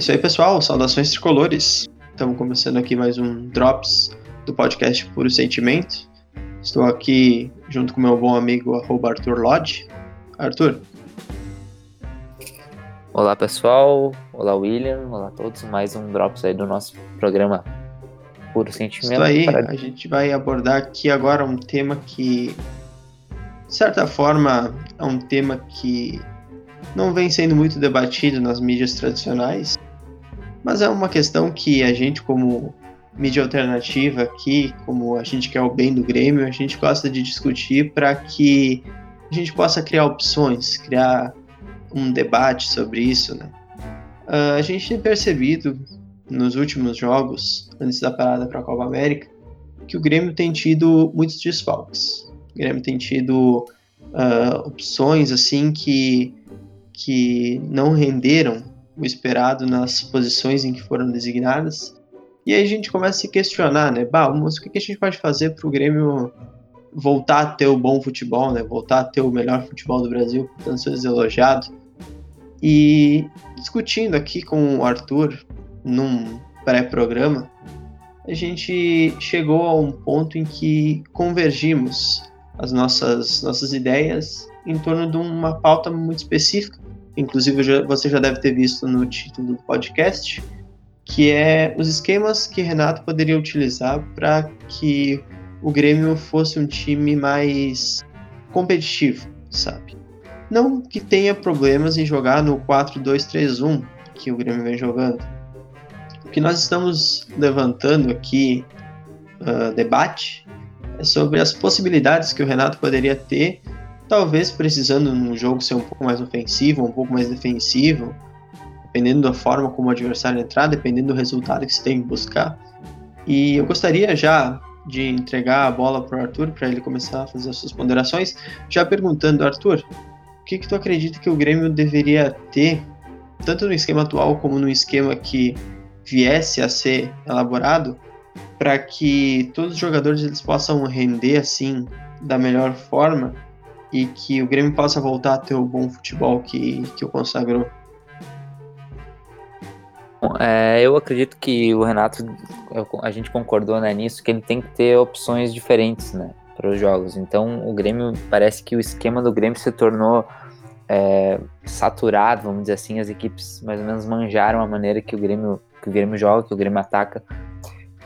isso aí, pessoal. Saudações tricolores. Estamos começando aqui mais um Drops do podcast Puro Sentimento. Estou aqui junto com meu bom amigo Arthur Lodge. Arthur. Olá, pessoal. Olá, William. Olá a todos. Mais um Drops aí do nosso programa Puro Sentimento. Isso aí. Para... A gente vai abordar aqui agora um tema que, de certa forma, é um tema que não vem sendo muito debatido nas mídias tradicionais, mas é uma questão que a gente, como mídia alternativa aqui, como a gente quer o bem do Grêmio, a gente gosta de discutir para que a gente possa criar opções, criar um debate sobre isso, né? Uh, a gente tem percebido nos últimos jogos, antes da parada para a Copa América, que o Grêmio tem tido muitos desfalques. O Grêmio tem tido uh, opções assim que que não renderam o esperado nas posições em que foram designadas. E aí a gente começa a se questionar, né? Bah, mas o que a gente pode fazer para o Grêmio voltar a ter o bom futebol, né? Voltar a ter o melhor futebol do Brasil, tanto ser elogiado. E discutindo aqui com o Arthur num pré-programa, a gente chegou a um ponto em que convergimos as nossas, nossas ideias em torno de uma pauta muito específica, inclusive você já deve ter visto no título do podcast, que é os esquemas que Renato poderia utilizar para que o Grêmio fosse um time mais competitivo, sabe? Não que tenha problemas em jogar no 4-2-3-1 que o Grêmio vem jogando. O que nós estamos levantando aqui, uh, debate, é sobre as possibilidades que o Renato poderia ter talvez precisando num jogo ser um pouco mais ofensivo, um pouco mais defensivo, dependendo da forma como o adversário entrar, dependendo do resultado que se tem que buscar. E eu gostaria já de entregar a bola para o Arthur para ele começar a fazer as suas ponderações, já perguntando, Arthur, o que, que tu acredita que o Grêmio deveria ter, tanto no esquema atual como no esquema que viesse a ser elaborado, para que todos os jogadores eles possam render assim da melhor forma e que o Grêmio possa voltar a ter o bom futebol que, que o consagrou? É, eu acredito que o Renato, a gente concordou né, nisso, que ele tem que ter opções diferentes né, para os jogos. Então o Grêmio, parece que o esquema do Grêmio se tornou é, saturado, vamos dizer assim, as equipes mais ou menos manjaram a maneira que o Grêmio, que o Grêmio joga, que o Grêmio ataca.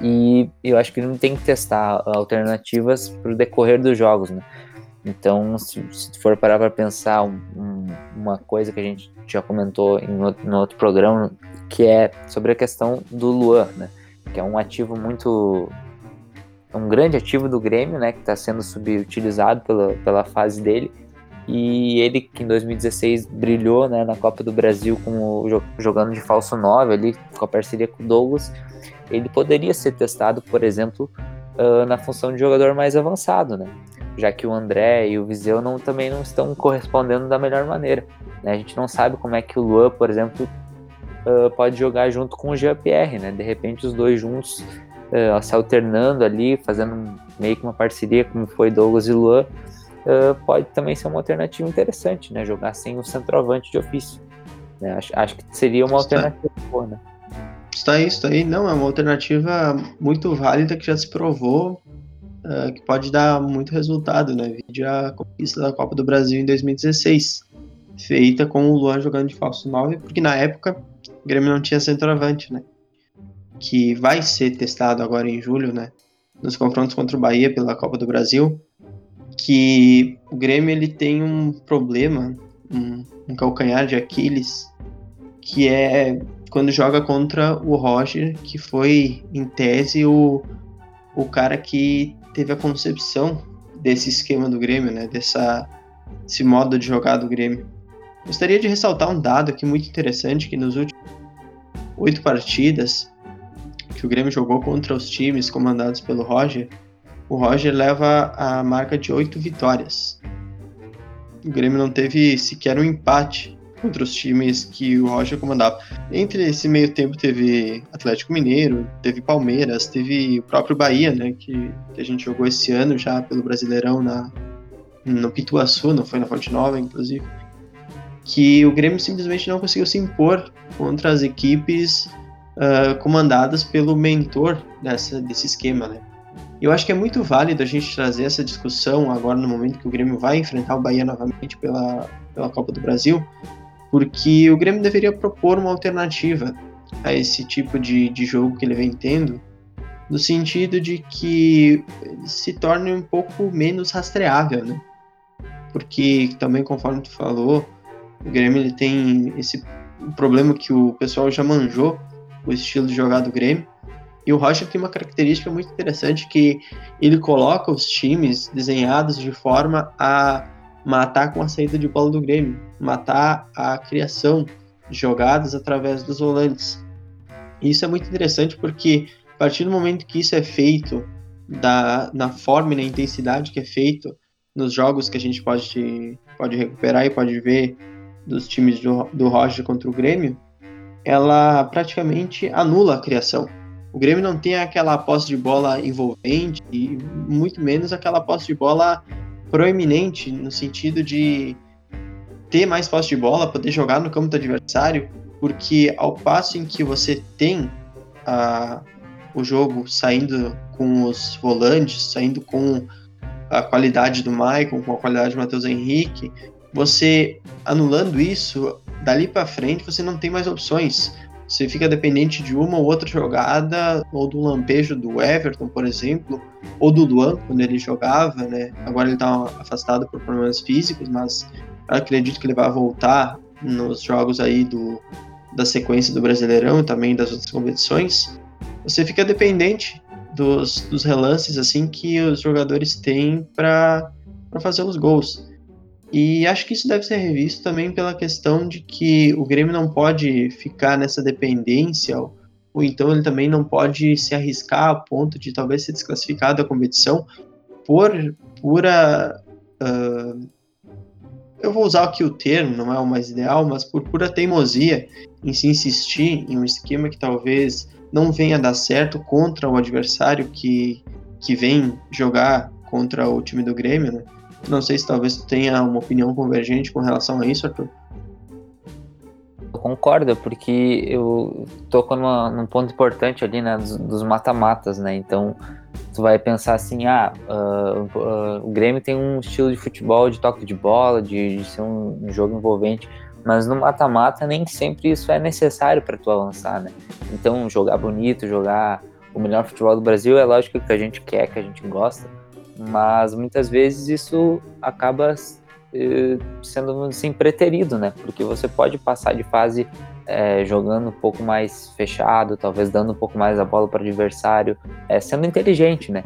E eu acho que ele não tem que testar alternativas para o decorrer dos jogos. Né? Então, se, se for parar para pensar um, um, uma coisa que a gente já comentou em outro, no outro programa, que é sobre a questão do Luan, né? Que é um ativo muito. um grande ativo do Grêmio, né? Que está sendo subutilizado pela, pela fase dele. E ele, que em 2016 brilhou né, na Copa do Brasil com jogando de falso 9 ali, com a parceria com o Douglas, ele poderia ser testado, por exemplo, uh, na função de jogador mais avançado, né? Já que o André e o Viseu não, também não estão correspondendo da melhor maneira. Né? A gente não sabe como é que o Luan, por exemplo, uh, pode jogar junto com o Jean-Pierre, né? De repente os dois juntos uh, se alternando ali, fazendo meio que uma parceria como foi Douglas e Luan, uh, pode também ser uma alternativa interessante, né? Jogar sem o centroavante de ofício. Né? Acho, acho que seria uma está, alternativa boa, né? Está aí, está aí. Não, é uma alternativa muito válida que já se provou uh, que pode dar muito resultado, né? Vídeo a conquista da Copa do Brasil em 2016, feita com o Luan jogando de falso 9, porque na época o Grêmio não tinha centroavante, né? Que vai ser testado agora em julho, né? Nos confrontos contra o Bahia pela Copa do Brasil, que o Grêmio ele tem um problema, um, um calcanhar de Aquiles, que é quando joga contra o Roger, que foi, em tese, o, o cara que teve a concepção desse esquema do Grêmio, né? Dessa, esse modo de jogar do Grêmio. Gostaria de ressaltar um dado aqui muito interessante, que nos últimos oito partidas que o Grêmio jogou contra os times comandados pelo Roger, o Roger leva a marca de oito vitórias. O Grêmio não teve sequer um empate contra os times que o Roger comandava. Entre esse meio tempo teve Atlético Mineiro, teve Palmeiras, teve o próprio Bahia, né, que, que a gente jogou esse ano já pelo Brasileirão na, no Pituaçu, não foi na Fonte Nova, inclusive. que o Grêmio simplesmente não conseguiu se impor contra as equipes uh, comandadas pelo mentor dessa, desse esquema, né? Eu acho que é muito válido a gente trazer essa discussão agora no momento que o Grêmio vai enfrentar o Bahia novamente pela, pela Copa do Brasil, porque o Grêmio deveria propor uma alternativa a esse tipo de, de jogo que ele vem tendo, no sentido de que se torne um pouco menos rastreável, né? Porque também, conforme tu falou, o Grêmio ele tem esse problema que o pessoal já manjou, o estilo de jogar do Grêmio. E o Roger tem uma característica muito interessante que ele coloca os times desenhados de forma a matar com a saída de bola do Grêmio, matar a criação de jogadas através dos volantes. Isso é muito interessante porque a partir do momento que isso é feito, da, na forma e na intensidade que é feito nos jogos que a gente pode, pode recuperar e pode ver dos times do, do Roger contra o Grêmio, ela praticamente anula a criação. O Grêmio não tem aquela posse de bola envolvente e muito menos aquela posse de bola proeminente no sentido de ter mais posse de bola, poder jogar no campo do adversário, porque ao passo em que você tem a, o jogo saindo com os volantes, saindo com a qualidade do Maicon, com a qualidade do Matheus Henrique, você anulando isso, dali para frente você não tem mais opções. Você fica dependente de uma ou outra jogada, ou do lampejo do Everton, por exemplo, ou do Luan, quando ele jogava, né? Agora ele está afastado por problemas físicos, mas acredito que ele vai voltar nos jogos aí do, da sequência do Brasileirão e também das outras competições. Você fica dependente dos, dos relances assim que os jogadores têm para fazer os gols. E acho que isso deve ser revisto também pela questão de que o Grêmio não pode ficar nessa dependência, ou, então ele também não pode se arriscar a ponto de talvez ser desclassificado da competição por pura. Uh, eu vou usar aqui o termo, não é o mais ideal, mas por pura teimosia em se insistir em um esquema que talvez não venha dar certo contra o adversário que, que vem jogar contra o time do Grêmio, né? Não sei se talvez tu tenha uma opinião convergente com relação a isso, Arthur. Eu concordo, porque eu toco numa, num ponto importante ali, né, dos mata-matas, né? Então, tu vai pensar assim, ah, uh, uh, o Grêmio tem um estilo de futebol de toque de bola, de, de ser um, um jogo envolvente, mas no mata-mata nem sempre isso é necessário para tu avançar, né? Então, jogar bonito, jogar o melhor futebol do Brasil é lógico que a gente quer, que a gente gosta, mas muitas vezes isso acaba sendo assim preterido, né? Porque você pode passar de fase eh, jogando um pouco mais fechado, talvez dando um pouco mais a bola para o adversário, eh, sendo inteligente, né?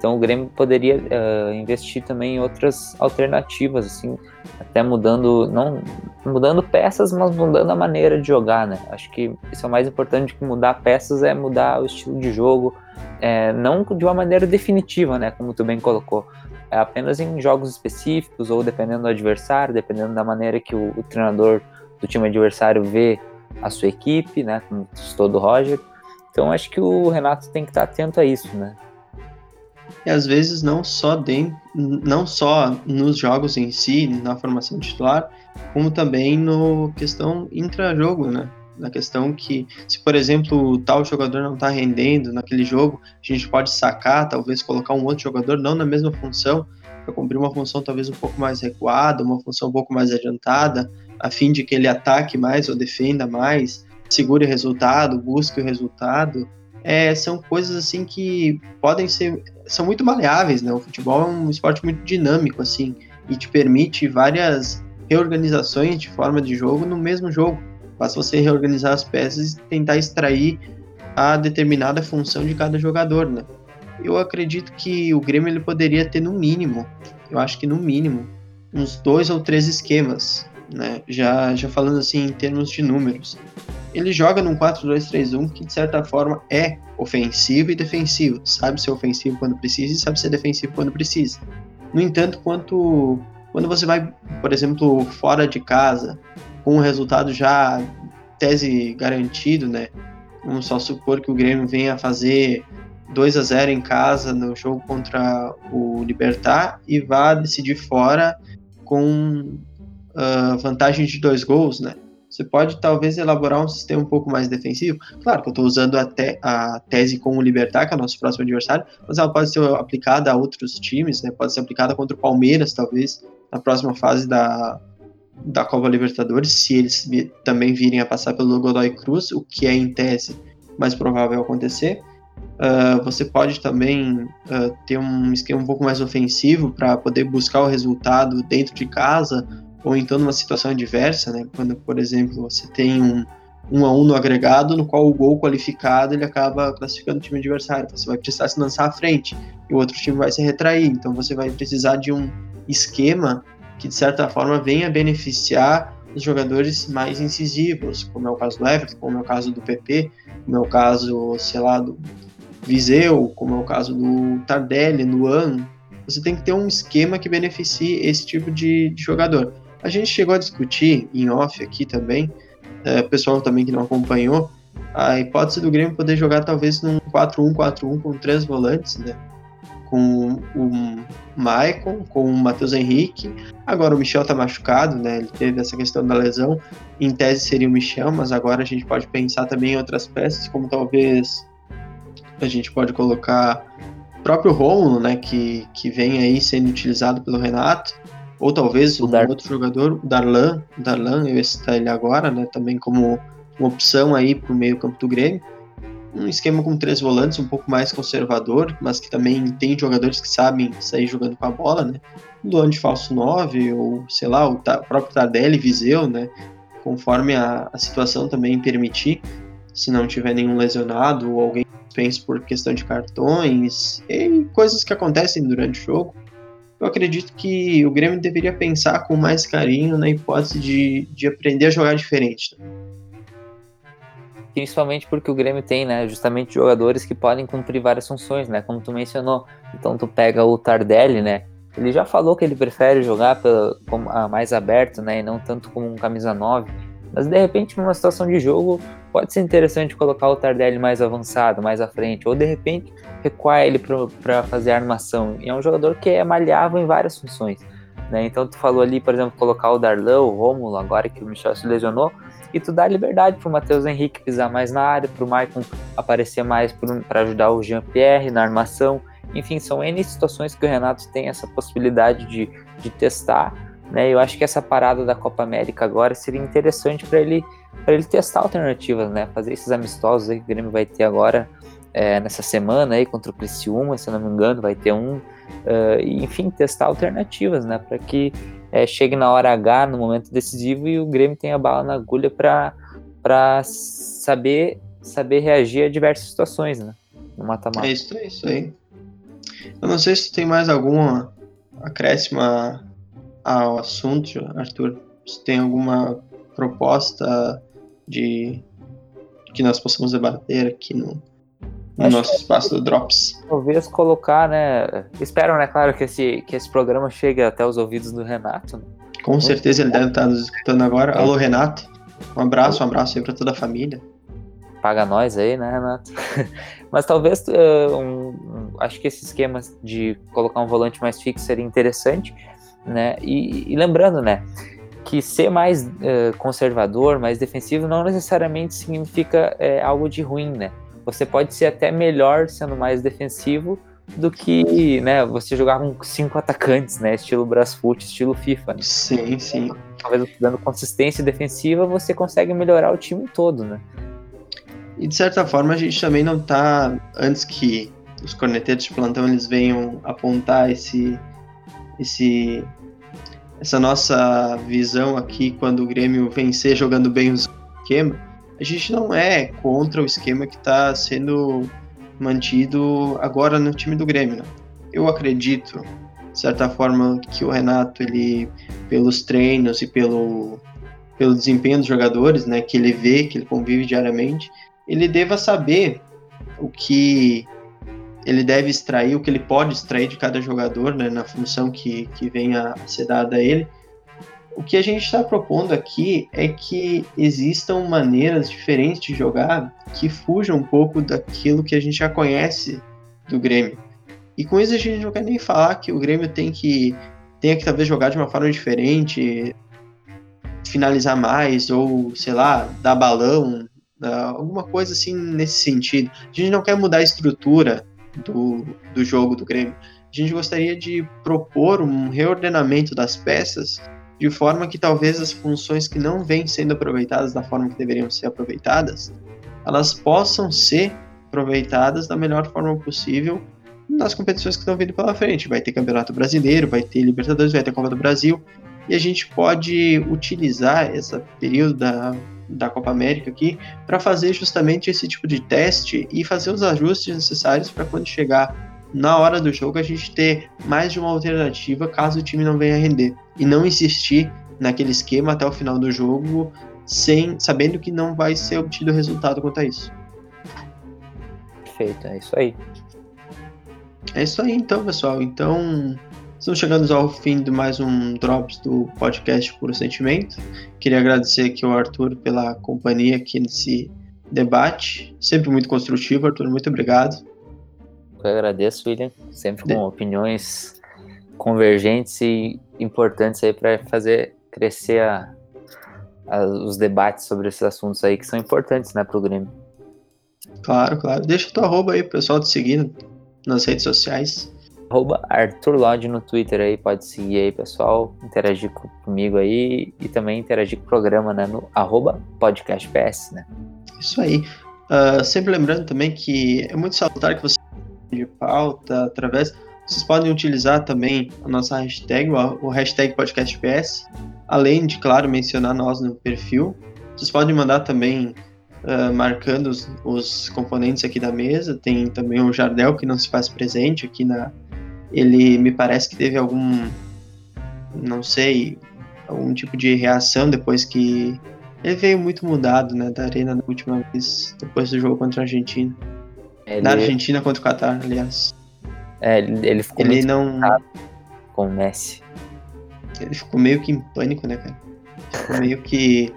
Então o Grêmio poderia uh, investir também em outras alternativas, assim, até mudando, não mudando peças, mas mudando a maneira de jogar, né? Acho que isso é o mais importante que mudar peças é mudar o estilo de jogo, é, não de uma maneira definitiva, né? Como tu bem colocou, é apenas em jogos específicos ou dependendo do adversário, dependendo da maneira que o, o treinador do time adversário vê a sua equipe, né? Como citou do Roger. Então acho que o Renato tem que estar atento a isso, né? e às vezes não só, de, não só nos jogos em si, na formação titular, como também no questão intra-jogo, né? Na questão que, se por exemplo, tal jogador não está rendendo naquele jogo, a gente pode sacar, talvez colocar um outro jogador, não na mesma função, para cumprir uma função talvez um pouco mais recuada, uma função um pouco mais adiantada, a fim de que ele ataque mais ou defenda mais, segure o resultado, busque o resultado. É, são coisas assim que podem ser são muito maleáveis, né? O futebol é um esporte muito dinâmico, assim, e te permite várias reorganizações de forma de jogo no mesmo jogo. Basta você reorganizar as peças e tentar extrair a determinada função de cada jogador, né? Eu acredito que o Grêmio ele poderia ter no mínimo, eu acho que no mínimo, uns dois ou três esquemas, né? Já, já falando assim em termos de números. Ele joga num 4-2-3-1 que de certa forma é ofensivo e defensivo. Sabe ser ofensivo quando precisa e sabe ser defensivo quando precisa. No entanto, quanto, quando você vai, por exemplo, fora de casa, com o resultado já tese garantido, né? Vamos só supor que o Grêmio venha fazer 2 a 0 em casa no jogo contra o Libertar e vá decidir fora com uh, vantagem de dois gols, né? Você pode talvez elaborar um sistema um pouco mais defensivo. Claro que eu estou usando a, te a, tese com o Libertar, que é o nosso próximo adversário, mas ela pode ser aplicada a outros times, né? Pode ser aplicada contra o Palmeiras, talvez, na próxima fase da, da Copa Libertadores, se eles também virem a passar pelo Godoy Cruz, o que é em tese mais provável acontecer. Uh, você pode também uh, ter um esquema um pouco mais ofensivo para poder buscar o resultado dentro de casa ou então numa situação adversa, né? Quando, por exemplo, você tem um, um a um no agregado, no qual o gol qualificado ele acaba classificando o time adversário. Você vai precisar se lançar à frente e o outro time vai se retrair. Então você vai precisar de um esquema que de certa forma venha beneficiar os jogadores mais incisivos, como é o caso do Everton, como é o caso do PP, como é o caso, sei lá, do Viseu, como é o caso do Tardelli, Luan. Você tem que ter um esquema que beneficie esse tipo de, de jogador. A gente chegou a discutir em off aqui também, é, pessoal também que não acompanhou, a hipótese do Grêmio poder jogar talvez num 4-1-4-1 com três volantes, né? Com o Maicon, com o Matheus Henrique. Agora o Michel tá machucado, né? Ele teve essa questão da lesão. Em tese seria o Michel, mas agora a gente pode pensar também em outras peças, como talvez a gente pode colocar o próprio Rômulo, né? Que, que vem aí sendo utilizado pelo Renato ou talvez o um Dar... outro jogador, o Darlan, o Darlan, eu ia citar ele agora, né, também como uma opção aí para o meio campo do Grêmio. Um esquema com três volantes, um pouco mais conservador, mas que também tem jogadores que sabem sair jogando com a bola, né? Luan de falso 9, ou sei lá, o, o próprio Tardelli, Viseu, né? Conforme a, a situação também permitir, se não tiver nenhum lesionado ou alguém pense por questão de cartões e coisas que acontecem durante o jogo eu acredito que o Grêmio deveria pensar com mais carinho na hipótese de, de aprender a jogar diferente. Né? Principalmente porque o Grêmio tem, né, justamente jogadores que podem cumprir várias funções, né, como tu mencionou. Então tu pega o Tardelli, né, ele já falou que ele prefere jogar pela, como, ah, mais aberto, né, e não tanto como um camisa 9. Mas de repente, numa situação de jogo, pode ser interessante colocar o Tardelli mais avançado, mais à frente, ou de repente recuar ele para fazer armação. E é um jogador que é malhável em várias funções. Né? Então tu falou ali, por exemplo, colocar o Darlan, o Rômulo, agora que o Michel se lesionou, e tu dá liberdade para o Matheus Henrique pisar mais na área, para o Maicon aparecer mais para ajudar o Jean-Pierre na armação. Enfim, são N situações que o Renato tem essa possibilidade de, de testar. Né? Eu acho que essa parada da Copa América agora seria interessante para ele para ele testar alternativas, né? Fazer esses amistosos que o Grêmio vai ter agora é, nessa semana aí contra o Criciúma, se não me engano, vai ter um. Uh, enfim, testar alternativas, né? Para que é, chegue na hora H, no momento decisivo, e o Grêmio tenha bala na agulha para saber, saber reagir a diversas situações, né? No mata-mata. É isso, é isso aí. Eu não sei se tem mais alguma acréscimo ao assunto, Arthur. Se tem alguma proposta de que nós possamos debater aqui no, no nosso espaço do Drops. Talvez colocar, né? Espero, né, claro, que esse, que esse programa chegue até os ouvidos do Renato. Né? Com Muito certeza ele deve estar nos escutando agora. Alô, Renato. Um abraço, um abraço aí para toda a família. Paga nós aí, né, Renato? Mas talvez, uh, um, um, acho que esse esquema de colocar um volante mais fixo seria interessante, né? E, e lembrando, né? que ser mais uh, conservador, mais defensivo, não necessariamente significa uh, algo de ruim, né? Você pode ser até melhor sendo mais defensivo do que, né, você jogar com cinco atacantes, né, estilo Brasfoot, estilo FIFA. Né? Sim, sim. Talvez dando consistência defensiva, você consegue melhorar o time todo, né? E de certa forma a gente também não tá, antes que os corneteiros de plantão eles venham apontar esse, esse essa nossa visão aqui quando o Grêmio vencer jogando bem o esquema, a gente não é contra o esquema que está sendo mantido agora no time do Grêmio. Né? Eu acredito, de certa forma, que o Renato, ele, pelos treinos e pelo, pelo desempenho dos jogadores, né, que ele vê, que ele convive diariamente, ele deva saber o que ele deve extrair o que ele pode extrair de cada jogador, né, na função que, que venha a ser dada a ele. O que a gente está propondo aqui é que existam maneiras diferentes de jogar que fujam um pouco daquilo que a gente já conhece do Grêmio. E com isso a gente não quer nem falar que o Grêmio tem que, tenha que talvez jogar de uma forma diferente, finalizar mais, ou, sei lá, dar balão, alguma coisa assim nesse sentido. A gente não quer mudar a estrutura do, do jogo do Grêmio. A gente gostaria de propor um reordenamento das peças de forma que talvez as funções que não vêm sendo aproveitadas da forma que deveriam ser aproveitadas, elas possam ser aproveitadas da melhor forma possível nas competições que estão vindo pela frente. Vai ter Campeonato Brasileiro, vai ter Libertadores, vai ter Copa do Brasil, e a gente pode utilizar esse período da, da Copa América aqui para fazer justamente esse tipo de teste e fazer os ajustes necessários para quando chegar na hora do jogo a gente ter mais de uma alternativa caso o time não venha render e não insistir naquele esquema até o final do jogo sem sabendo que não vai ser obtido resultado quanto a isso. Perfeito, é isso aí. É isso aí então, pessoal. Então, estamos chegando ao fim de mais um Drops do podcast Puro Sentimento. Queria agradecer aqui ao Arthur pela companhia aqui nesse debate. Sempre muito construtivo, Arthur. Muito obrigado. Eu agradeço, William. Sempre com opiniões convergentes e importantes aí para fazer crescer a, a, os debates sobre esses assuntos aí que são importantes, né, para o Grêmio. Claro, claro. Deixa tua arroba aí, pessoal te seguindo nas redes sociais. Arroba Arthur Lodge no Twitter aí, pode seguir aí, pessoal, interagir comigo aí e também interagir com o programa, né, no arroba podcastps, né. Isso aí. Uh, sempre lembrando também que é muito salutar que você de pauta através. Vocês podem utilizar também a nossa hashtag, o hashtag podcastps, além de, claro, mencionar nós no perfil. Vocês podem mandar também uh, marcando os, os, componentes aqui da mesa. Tem também o Jardel que não se faz presente aqui na. Ele me parece que teve algum, não sei, algum tipo de reação depois que ele veio muito mudado, né, da arena na última vez, depois do jogo contra a Argentina. Ele... Na Argentina contra o Qatar, aliás. É, ele ficou ele não com o Messi. Ele ficou meio que em pânico, né, cara? Ficou meio que,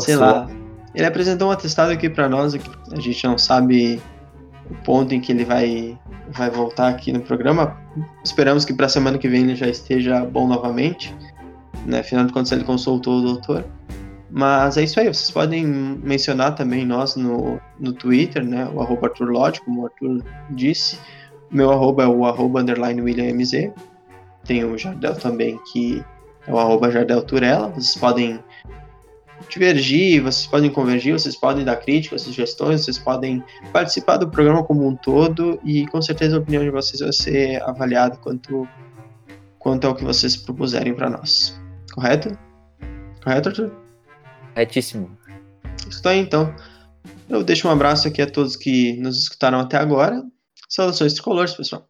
sei lá. Ele apresentou um atestado aqui para nós, a gente não sabe o ponto em que ele vai vai voltar aqui no programa. Esperamos que para semana que vem ele já esteja bom novamente. Né? Afinal de contas, ele consultou o doutor. Mas é isso aí, vocês podem mencionar também nós no, no Twitter, né? O arroba Arthur Lodge, como o Arthur disse. Meu arroba é o arroba underline WilliamMZ. Tem o Jardel também, que é o arroba Jardel Turella. Vocês podem divergir, vocês podem convergir, vocês podem dar críticas, sugestões, vocês podem participar do programa como um todo e com certeza a opinião de vocês vai ser avaliada quanto, quanto ao que vocês propuserem para nós. Correto? Correto, Arthur? Retíssimo. Isso aí, então. Eu deixo um abraço aqui a todos que nos escutaram até agora. Saudações tricolores, pessoal.